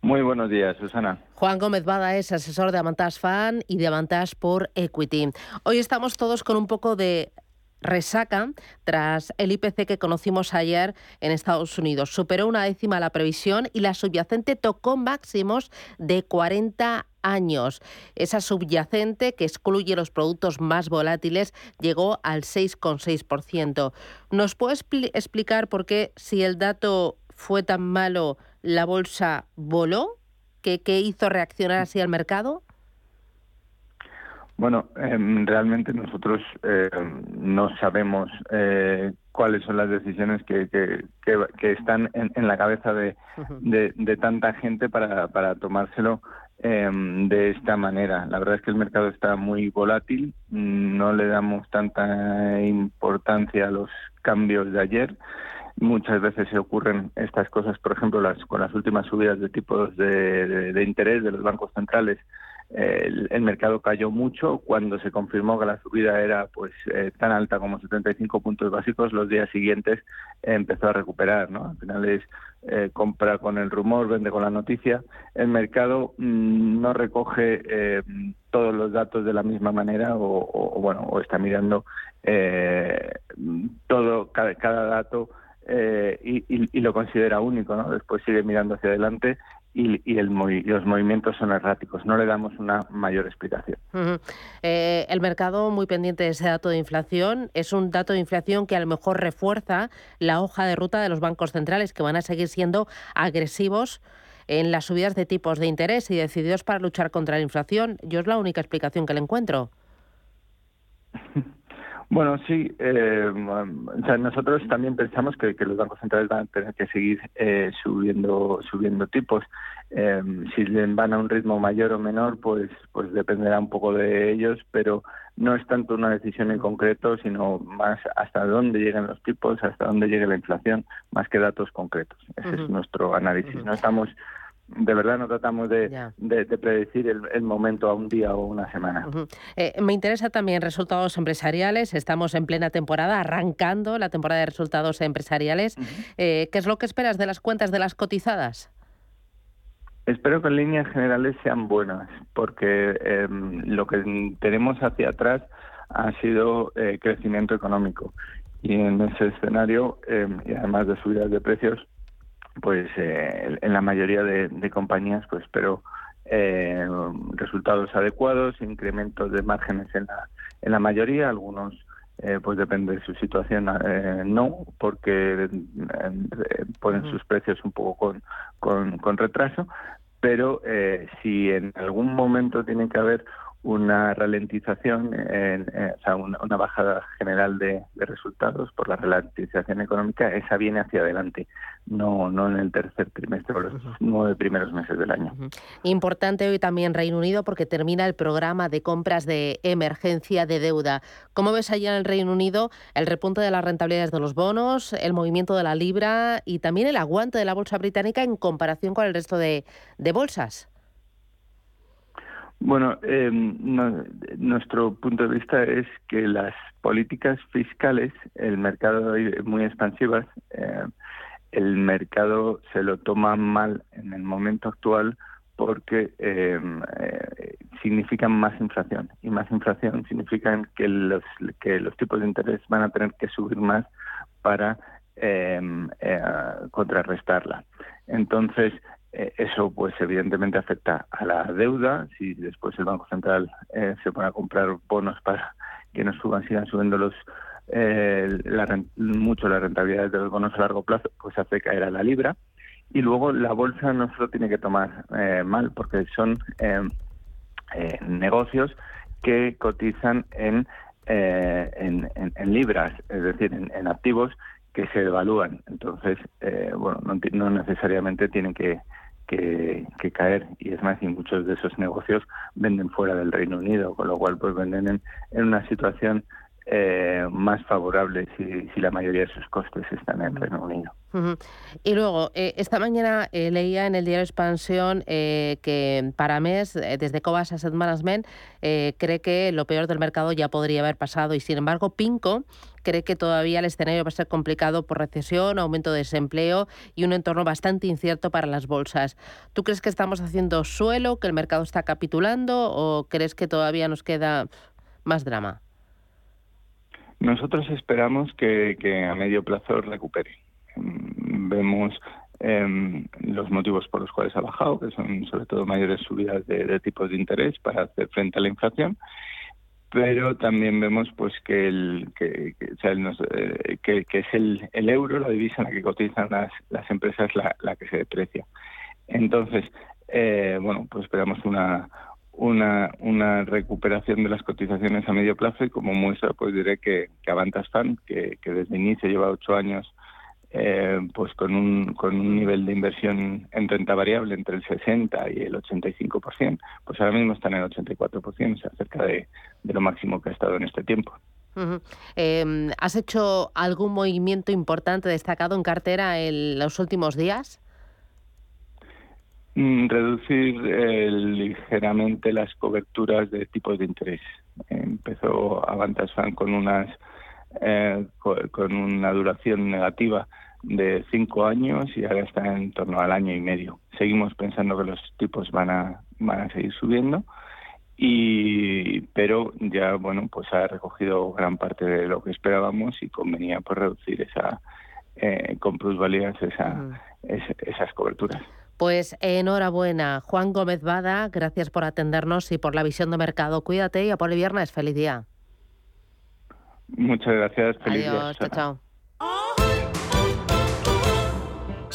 Muy buenos días, Susana. Juan Gómez Bada es asesor de Avantage Fan y de Avantage por Equity. Hoy estamos todos con un poco de resaca tras el IPC que conocimos ayer en Estados Unidos. Superó una décima la previsión y la subyacente tocó máximos de 40 años. Esa subyacente, que excluye los productos más volátiles, llegó al 6,6%. ¿Nos puede explicar por qué, si el dato fue tan malo, la bolsa voló? ¿Qué, qué hizo reaccionar así al mercado? Bueno, em, realmente nosotros eh, no sabemos eh, cuáles son las decisiones que, que, están en, la cabeza de, de, tanta gente para, para tomárselo em, de esta manera. La verdad es que el mercado está muy volátil, no le damos tanta importancia a los cambios de ayer. Muchas veces se ocurren estas cosas, por ejemplo, las, con las últimas subidas de tipos de, interés de los bancos centrales el, mercado cayó mucho. Cuando se confirmó que la subida era pues eh, tan alta como 75 puntos básicos los días siguientes empezó a recuperar no al final es eh, compra con el rumor vende con la noticia. El mercado mm, no recoge eh, todos los datos de la misma manera o, bueno o está mirando todo cada, dato y, y, lo considera único no después sigue mirando hacia adelante y, el, los movimientos son erráticos. No le damos una mayor explicación. Eh, el mercado muy pendiente de ese dato de inflación es un dato de inflación que a lo mejor refuerza la hoja de ruta de los bancos centrales que van a seguir siendo agresivos en las subidas de tipos de interés y decididos para luchar contra la inflación. Yo es la única explicación que le encuentro. Bueno, sí. Eh, nosotros también pensamos que, los bancos centrales van a tener que seguir eh, subiendo subiendo tipos. Eh, si van a un ritmo mayor o menor, pues pues dependerá un poco de ellos, pero no es tanto una decisión en concreto, sino más hasta dónde llegan los tipos, hasta dónde llegue la inflación, más que datos concretos. Ese es nuestro análisis. No estamos de verdad no tratamos de, predecir el, momento a un día o una semana. Eh, me interesa también resultados empresariales. Estamos en plena temporada, arrancando la temporada de resultados empresariales. Eh, ¿Qué es lo que esperas de las cuentas de las cotizadas? Espero que en líneas generales sean buenas, porque em, lo que tenemos hacia atrás ha sido eh, crecimiento económico. Y en ese escenario, em, y además de subidas de precios, pues eh, en la mayoría de, compañías pues espero eh, resultados adecuados, incrementos de márgenes en la, en la mayoría, algunos eh, pues depende de su situación, no, porque ponen sus precios un poco con, con, retraso, pero si en algún momento tiene que haber una ralentización, en, o sea, una, bajada general de, resultados por la ralentización económica, esa viene hacia adelante, no, no en el tercer trimestre o los nueve primeros meses del año. Importante hoy también Reino Unido porque termina el programa de compras de emergencia de deuda. ¿Cómo ves allá en el Reino Unido el repunte de las rentabilidades de los bonos, el movimiento de la libra y también el aguante de la bolsa británica en comparación con el resto de bolsas? Bueno, eh, nuestro punto de vista es que las políticas fiscales, el mercado muy expansivas, eh, el mercado se lo toma mal en el momento actual porque eh, significan más inflación y más inflación significan que los que los tipos de interés van a tener que subir más para contrarrestarla. Entonces, eh, eso, pues, evidentemente afecta a la deuda. Si después el Banco Central eh, se pone a comprar bonos para que no suban, sigan subiendo los eh, mucho la rentabilidad de los bonos a largo plazo, pues hace caer a la libra. Y luego la bolsa no se lo tiene que tomar mal, porque son negocios que cotizan en, en, en, libras, es decir, en, activos que se devalúan. Entonces, bueno, no, necesariamente tienen que que, caer. Y es más y muchos de esos negocios venden fuera del Reino Unido con lo cual pues venden en, en una situación eh, más favorable si, la mayoría de sus costes están en Reino Unido. Y luego, eh, esta mañana eh, leía en el diario Expansión eh, que para mes, desde Cobas Asset Management, cree que lo peor del mercado ya podría haber pasado y sin embargo Pinco cree que todavía el escenario va a ser complicado por recesión, aumento de desempleo y un entorno bastante incierto para las bolsas. ¿Tú crees que estamos haciendo suelo, que el mercado está capitulando o crees que todavía nos queda más drama? Nosotros esperamos que, que a medio plazo recupere. Mm, vemos em, los motivos por los cuales ha bajado, que son sobre todo mayores subidas de, tipos de interés para hacer frente a la inflación, pero también vemos pues que el que, eh, es el, el, euro, la divisa en la que cotizan las, las empresas, la, la que se deprecia. Entonces, eh, bueno, pues esperamos una, una, una recuperación de las cotizaciones a medio plazo y como muestra pues diré que, que Avantas Fan, que, que desde inicio lleva ocho años eh, pues con un, con un nivel de inversión en renta variable entre el 60 y el 85%, pues ahora mismo están en el 84%, o sea, cerca de, lo máximo que ha estado en este tiempo. Em, ¿Has hecho algún movimiento importante destacado en cartera en los últimos días? Mm, reducir eh, ligeramente las coberturas de tipos de interés. Empezó Avantas Fan con unas eh, con una duración negativa de cinco años y ahora está en torno al año y medio. Seguimos pensando que los tipos van a, van a seguir subiendo, y pero ya bueno pues ha recogido gran parte de lo que esperábamos y convenía pues reducir esa eh, con plusvalías esa, esas coberturas. Pues enhorabuena, Juan Gómez Bada, gracias por atendernos y por la visión de mercado. Cuídate y a por el viernes, feliz día. Muchas gracias. Feliz Adiós, chao, chao.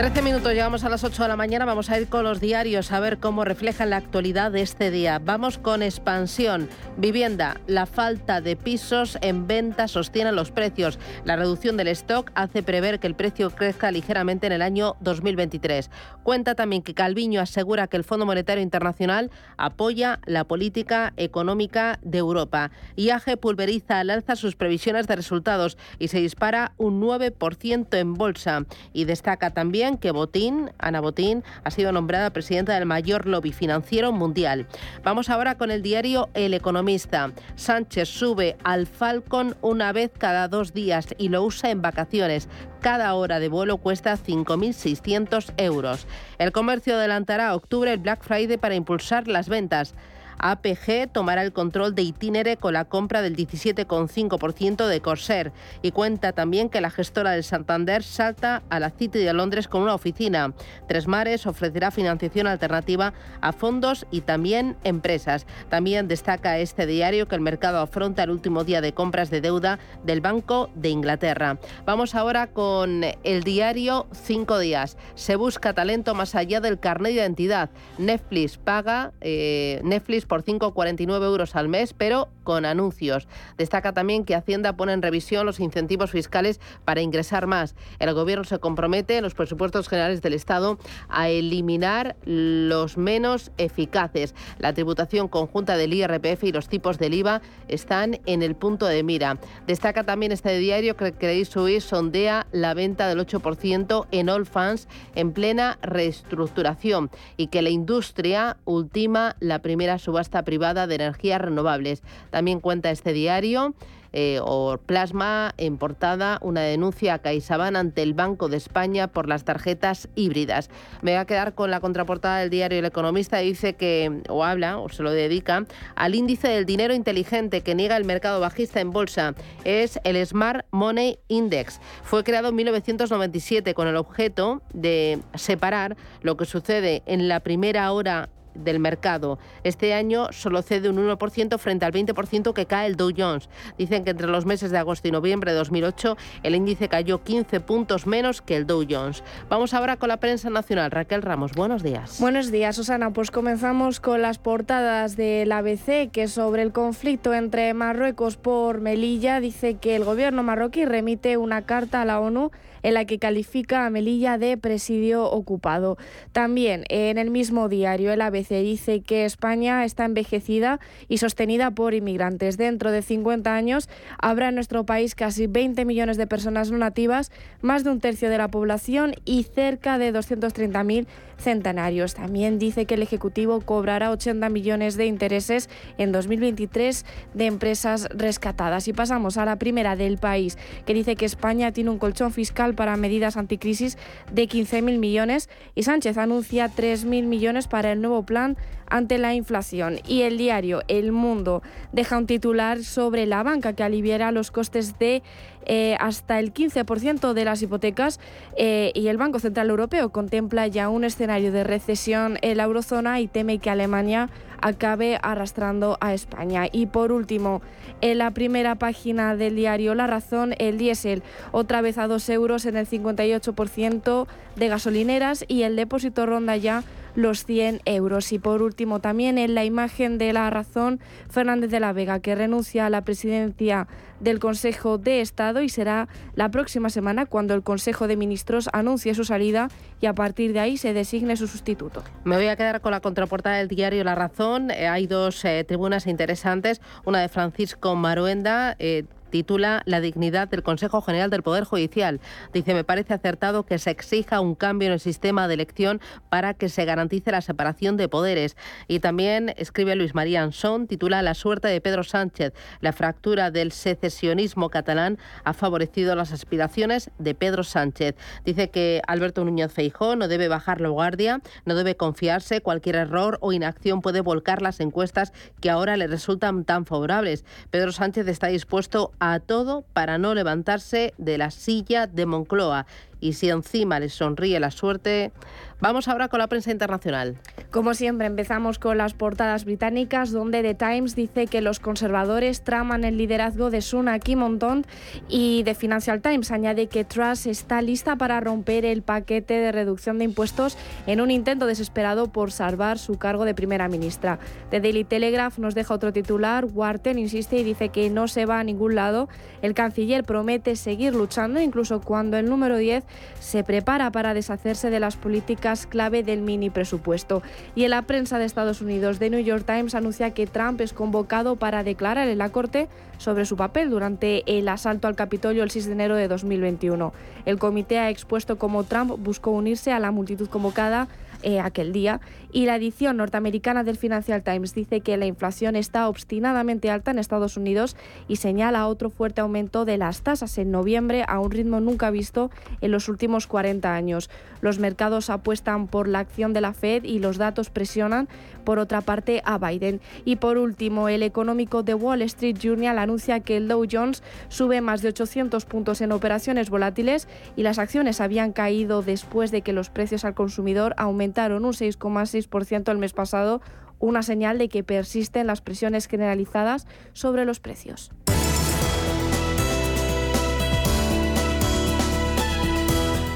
13 minutos, llegamos a las 8 de la mañana, vamos a ir con los diarios a ver cómo reflejan la actualidad de este día. Vamos con expansión, vivienda, la falta de pisos en venta sostiene los precios. La reducción del stock hace prever que el precio crezca ligeramente en el año 2023. Cuenta también que Calviño asegura que el Fondo Monetario Internacional apoya la política económica de Europa. IAG pulveriza al alza sus previsiones de resultados y se dispara un 9% en bolsa. Y destaca también que Botín, Ana Botín, ha sido nombrada presidenta del mayor lobby financiero mundial. Vamos ahora con el diario El Economista. Sánchez sube al Falcon una vez cada dos días y lo usa en vacaciones. Cada hora de vuelo cuesta 5.600 euros. El comercio adelantará a octubre el Black Friday para impulsar las ventas. APG tomará el control de Itinere con la compra del 17,5% de Corsair y cuenta también que la gestora del Santander salta a la City de Londres con una oficina. Tres Mares ofrecerá financiación alternativa a fondos y también empresas. También destaca este diario que el mercado afronta el último día de compras de deuda del Banco de Inglaterra. Vamos ahora con el diario Cinco Días. Se busca talento más allá del carnet de identidad. Netflix paga, eh, Netflix por 5,49 euros al mes, pero con anuncios. Destaca también que Hacienda pone en revisión los incentivos fiscales para ingresar más. El Gobierno se compromete en los presupuestos generales del Estado a eliminar los menos eficaces. La tributación conjunta del IRPF y los tipos del IVA están en el punto de mira. Destaca también este diario que Credit Suisse sondea la venta del 8% en All Funds en plena reestructuración y que la industria ultima la primera subasta privada de energías renovables. También cuenta este diario eh, o plasma en portada una denuncia a CaixaBank ante el Banco de España por las tarjetas híbridas. Me voy a quedar con la contraportada del diario El Economista. Dice que, o habla, o se lo dedica, al índice del dinero inteligente que niega el mercado bajista en bolsa. Es el Smart Money Index. Fue creado en 1997 con el objeto de separar lo que sucede en la primera hora del mercado. Este año solo cede un 1% frente al 20% que cae el Dow Jones. Dicen que entre los meses de agosto y noviembre de 2008 el índice cayó 15 puntos menos que el Dow Jones. Vamos ahora con la prensa nacional. Raquel Ramos, buenos días. Buenos días, Susana. Pues comenzamos con las portadas del ABC, que sobre el conflicto entre Marruecos por Melilla dice que el gobierno marroquí remite una carta a la ONU en la que califica a Melilla de presidio ocupado. También en el mismo diario el ABC dice que España está envejecida y sostenida por inmigrantes. Dentro de 50 años habrá en nuestro país casi 20 millones de personas no nativas, más de un tercio de la población y cerca de 230.000 centenarios. También dice que el Ejecutivo cobrará 80 millones de intereses en 2023 de empresas rescatadas. Y pasamos a la primera del país, que dice que España tiene un colchón fiscal para medidas anticrisis de 15.000 millones y Sánchez anuncia 3.000 millones para el nuevo plan ante la inflación. Y el diario El Mundo deja un titular sobre la banca que aliviará los costes de eh, hasta el 15% de las hipotecas eh, y el Banco Central Europeo contempla ya un escenario de recesión en la eurozona y teme que Alemania acabe arrastrando a España. Y por último, en la primera página del diario La Razón, el diésel otra vez a 2 euros en el 58% de gasolineras y el depósito ronda ya los 100 euros. Y por último, también en la imagen de la razón, Fernández de la Vega, que renuncia a la presidencia del Consejo de Estado y será la próxima semana cuando el Consejo de Ministros anuncie su salida y a partir de ahí se designe su sustituto. Me voy a quedar con la contraportada del diario La Razón. Eh, hay dos eh, tribunas interesantes, una de Francisco Maruenda. Eh, titula La dignidad del Consejo General del Poder Judicial. Dice, me parece acertado que se exija un cambio en el sistema de elección para que se garantice la separación de poderes. Y también escribe Luis María Ansón, titula La suerte de Pedro Sánchez. La fractura del secesionismo catalán ha favorecido las aspiraciones de Pedro Sánchez. Dice que Alberto Núñez Feijó no debe bajar la guardia, no debe confiarse, cualquier error o inacción puede volcar las encuestas que ahora le resultan tan favorables. Pedro Sánchez está dispuesto a todo para no levantarse de la silla de Moncloa. Y si encima les sonríe la suerte, Vamos ahora con la prensa internacional. Como siempre, empezamos con las portadas británicas, donde The Times dice que los conservadores traman el liderazgo de Sunak y Montont y The Financial Times añade que Truss está lista para romper el paquete de reducción de impuestos en un intento desesperado por salvar su cargo de primera ministra. The Daily Telegraph nos deja otro titular. Wharton insiste y dice que no se va a ningún lado. El canciller promete seguir luchando, incluso cuando el número 10 se prepara para deshacerse de las políticas clave del mini presupuesto. Y en la prensa de Estados Unidos, The New York Times anuncia que Trump es convocado para declarar en la Corte sobre su papel durante el asalto al Capitolio el 6 de enero de 2021. El comité ha expuesto cómo Trump buscó unirse a la multitud convocada eh, aquel día. Y la edición norteamericana del Financial Times dice que la inflación está obstinadamente alta en Estados Unidos y señala otro fuerte aumento de las tasas en noviembre a un ritmo nunca visto en los últimos 40 años. Los mercados apuestan por la acción de la Fed y los datos presionan, por otra parte, a Biden. Y por último, el económico de Wall Street Journal anuncia que el Dow Jones sube más de 800 puntos en operaciones volátiles y las acciones habían caído después de que los precios al consumidor aumentaron aumentaron un 6,6% el mes pasado, una señal de que persisten las presiones generalizadas sobre los precios.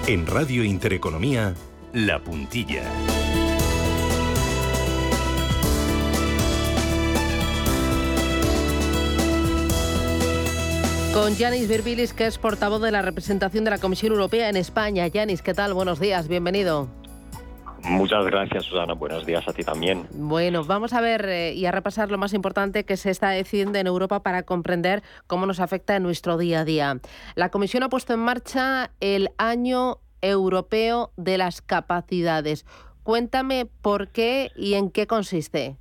En Radio Intereconomía, La Puntilla. Con Yanis Virbilis, que es portavoz de la representación de la Comisión Europea en España. Yanis, ¿qué tal? Buenos días, bienvenido. Muchas gracias, Susana. Buenos días a ti también. Bueno, vamos a ver eh, y a repasar lo más importante que se está decidiendo en Europa para comprender cómo nos afecta en nuestro día a día. La Comisión ha puesto en marcha el Año Europeo de las Capacidades. Cuéntame por qué y en qué consiste.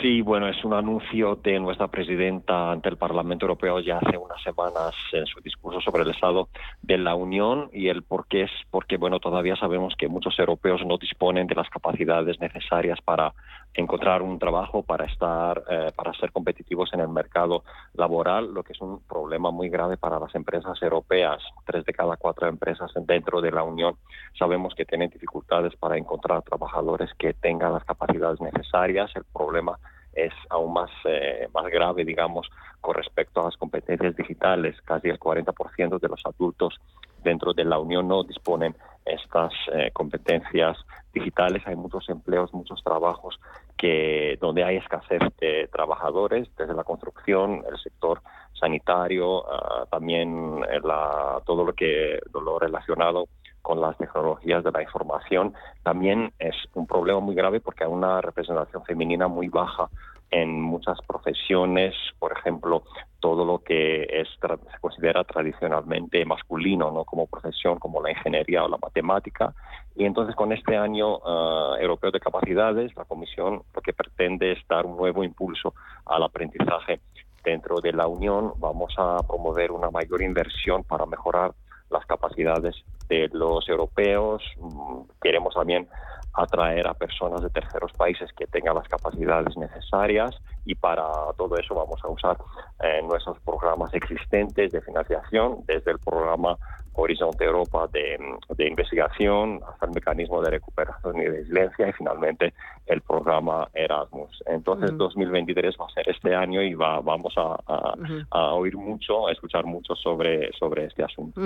Sí, bueno, es un anuncio de nuestra presidenta ante el Parlamento Europeo ya hace unas semanas en su discurso sobre el estado de la Unión y el por qué es porque, bueno, todavía sabemos que muchos europeos no disponen de las capacidades necesarias para encontrar un trabajo, para estar, eh, para ser competitivos en el mercado laboral, lo que es un problema muy grave para las empresas europeas. Tres de cada cuatro empresas dentro de la Unión sabemos que tienen dificultades para encontrar trabajadores que tengan las capacidades necesarias. El problema es aún más, eh, más grave, digamos, con respecto a las competencias digitales. Casi el 40% de los adultos dentro de la Unión no disponen estas eh, competencias digitales. Hay muchos empleos, muchos trabajos que donde hay escasez de trabajadores, desde la construcción, el sector sanitario, ah, también la, todo lo que lo relacionado con las tecnologías de la información, también es un problema muy grave porque hay una representación femenina muy baja en muchas profesiones, por ejemplo, todo lo que es, se considera tradicionalmente masculino, ¿no? como profesión, como la ingeniería o la matemática. Y entonces con este año uh, europeo de capacidades, la Comisión lo que pretende es dar un nuevo impulso al aprendizaje dentro de la Unión. Vamos a promover una mayor inversión para mejorar las capacidades de los europeos. Mm, queremos también atraer a personas de terceros países que tengan las capacidades necesarias y para todo eso vamos a usar eh, nuestros programas existentes de financiación, desde el programa Horizonte Europa de, investigación hasta el mecanismo de recuperación y resiliencia y finalmente el programa Erasmus. Entonces 2023 va a ser este año y va, vamos a, oír mucho, a escuchar mucho sobre, sobre este asunto.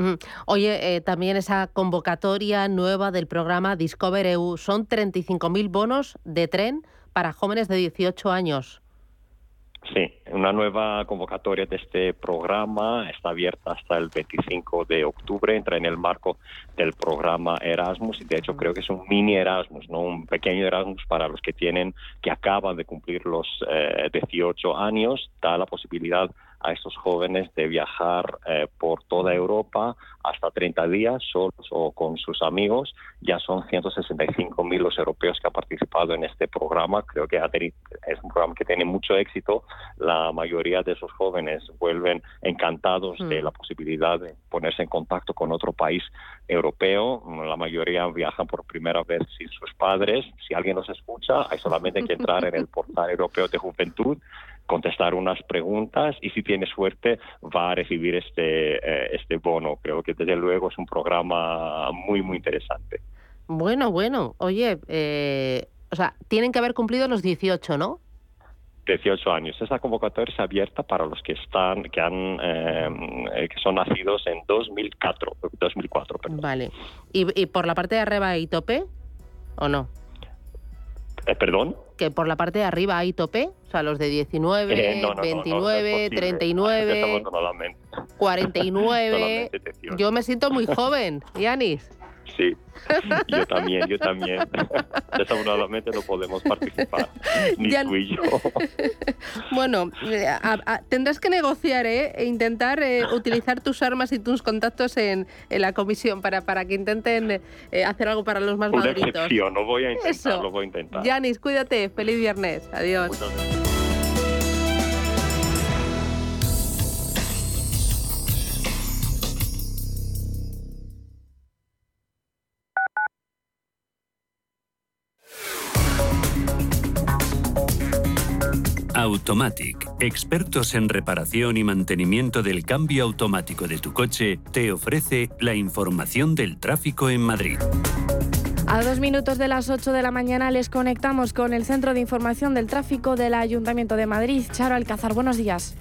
Oye, eh, también esa convocatoria nueva del programa Discover EU, son 35.000 bonos de tren para jóvenes de 18 años. Sí, una nueva convocatoria de este programa está abierta hasta el 25 de octubre, entra en el marco del programa Erasmus y de hecho creo que es un mini Erasmus, no un pequeño Erasmus para los que tienen que acaban de cumplir los 18 eh, años, da la posibilidad a estos jóvenes de viajar eh, por toda Europa hasta 30 días solos o con sus amigos. Ya son 165 mil los europeos que han participado en este programa. Creo que es un programa que tiene mucho éxito. La mayoría de esos jóvenes vuelven encantados de mm. la posibilidad de ponerse en contacto con otro país europeo. La mayoría viajan por primera vez sin sus padres. Si alguien nos escucha, hay solamente que entrar en el portal europeo de juventud contestar unas preguntas y si tiene suerte va a recibir este, eh, este bono. Creo que desde luego es un programa muy, muy interesante. Bueno, bueno. Oye, eh, o sea, tienen que haber cumplido los 18, ¿no? 18 años. Esa convocatoria es abierta para los que están, que han, eh, que son nacidos en 2004, 2004 Vale. ¿Y, ¿Y, por la parte de arriba hay tope o no? ¿Perdón? Que por la parte de arriba hay tope, o sea, los de 19, 29, 39, 49. Yo me siento muy joven, Yanis. Sí, yo también, yo también. Desafortunadamente no podemos participar, ni tú y yo. Bueno, eh, tendrás que negociar ¿eh? e intentar eh, utilizar tus armas y tus contactos en, la comisión para, para que intenten eh, hacer algo para los más Una maduritos. no voy a intentar, lo voy a intentar. Yanis, cuídate, feliz viernes, adiós. Automatic, expertos en reparación y mantenimiento del cambio automático de tu coche, te ofrece la información del tráfico en Madrid. A dos minutos de las 8 de la mañana les conectamos con el Centro de Información del Tráfico del Ayuntamiento de Madrid. Charo Alcázar, buenos días.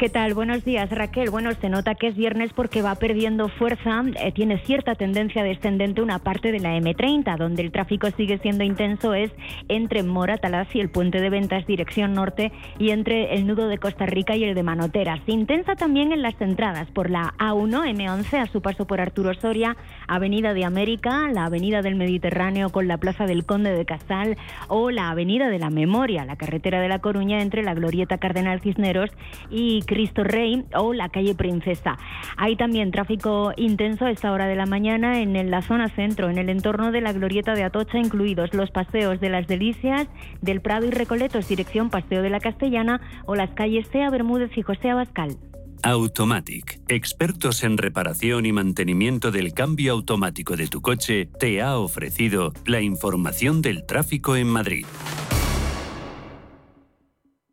¿Qué tal? Buenos días, Raquel. Bueno, se nota que es viernes porque va perdiendo fuerza, eh, tiene cierta tendencia descendente una parte de la M30, donde el tráfico sigue siendo intenso, es entre Moratalaz y el puente de ventas dirección norte y entre el nudo de Costa Rica y el de Manoteras. Intensa también en las entradas por la A1, M11 a su paso por Arturo Soria, Avenida de América, la Avenida del Mediterráneo con la Plaza del Conde de Casal o la Avenida de la Memoria, la carretera de La Coruña entre la Glorieta Cardenal Cisneros y Cristo Rey o la calle Princesa. Hay también tráfico intenso a esta hora de la mañana en la zona centro, en el entorno de la Glorieta de Atocha, incluidos los paseos de las Delicias, del Prado y Recoletos, dirección Paseo de la Castellana o las calles Sea Bermúdez y José Abascal. Automatic, expertos en reparación y mantenimiento del cambio automático de tu coche, te ha ofrecido la información del tráfico en Madrid.